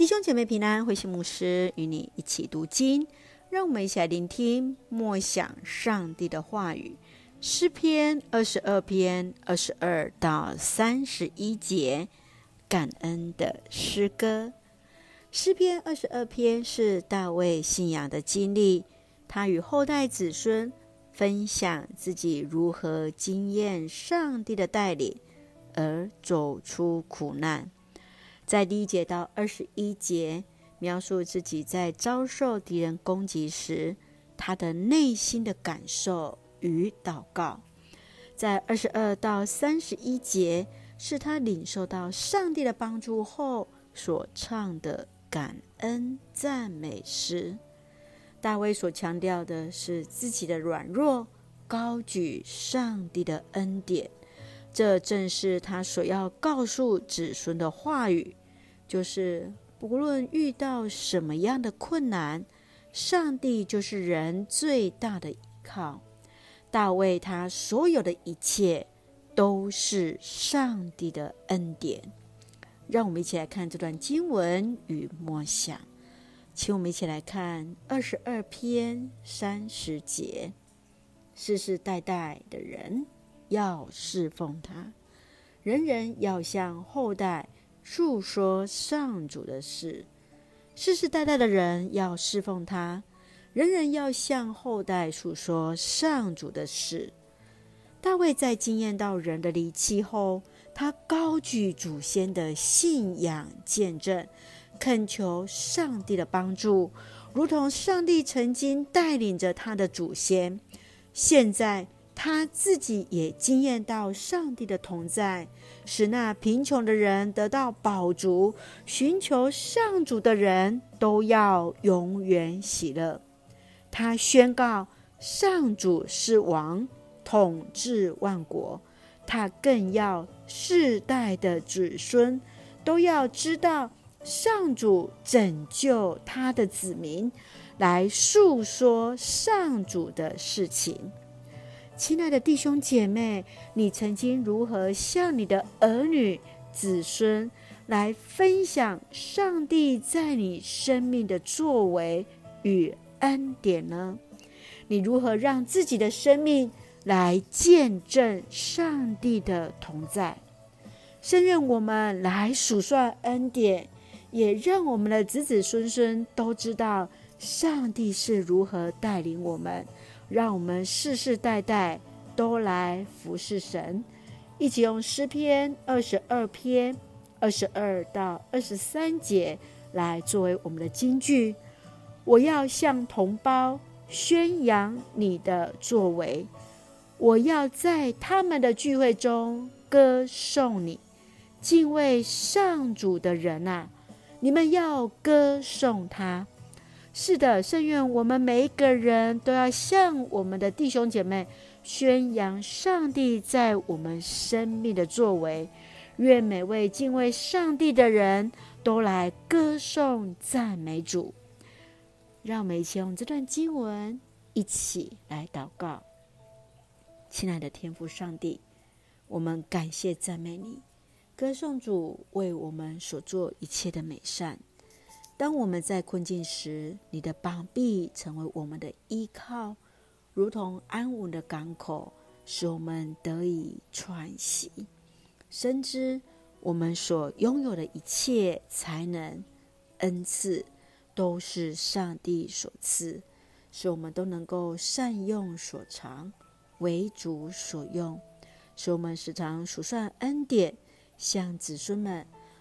弟兄姐妹平安，慧馨牧师与你一起读经，让我们一起来聆听默想上帝的话语。诗篇二十二篇二十二到三十一节，感恩的诗歌。诗篇二十二篇是大卫信仰的经历，他与后代子孙分享自己如何经验上帝的带领而走出苦难。在第一节到二十一节，描述自己在遭受敌人攻击时，他的内心的感受与祷告。在二十二到三十一节，是他领受到上帝的帮助后所唱的感恩赞美诗。大卫所强调的是自己的软弱，高举上帝的恩典。这正是他所要告诉子孙的话语。就是不论遇到什么样的困难，上帝就是人最大的依靠。大卫他所有的一切都是上帝的恩典。让我们一起来看这段经文与默想，请我们一起来看二十二篇三十节：世世代代的人要侍奉他，人人要向后代。述说上主的事，世世代代的人要侍奉他，人人要向后代述说上主的事。大卫在经验到人的离弃后，他高举祖先的信仰见证，恳求上帝的帮助，如同上帝曾经带领着他的祖先。现在。他自己也惊艳到上帝的同在，使那贫穷的人得到饱足，寻求上主的人都要永远喜乐。他宣告上主是王，统治万国。他更要世代的子孙都要知道上主拯救他的子民，来述说上主的事情。亲爱的弟兄姐妹，你曾经如何向你的儿女、子孙来分享上帝在你生命的作为与恩典呢？你如何让自己的生命来见证上帝的同在？深愿我们来数算恩典，也让我们的子子孙孙都知道上帝是如何带领我们。让我们世世代代都来服侍神，一起用诗篇二十二篇二十二到二十三节来作为我们的金句。我要向同胞宣扬你的作为，我要在他们的聚会中歌颂你。敬畏上主的人啊，你们要歌颂他。是的，圣愿我们每一个人都要向我们的弟兄姐妹宣扬上帝在我们生命的作为。愿每位敬畏上帝的人都来歌颂赞美主。让我们一起用这段经文一起来祷告。亲爱的天父上帝，我们感谢赞美你，歌颂主为我们所做一切的美善。当我们在困境时，你的膀臂成为我们的依靠，如同安稳的港口，使我们得以喘息。深知我们所拥有的一切才能、恩赐，都是上帝所赐，使我们都能够善用所长，为主所用。使我们时常数算恩典，向子孙们。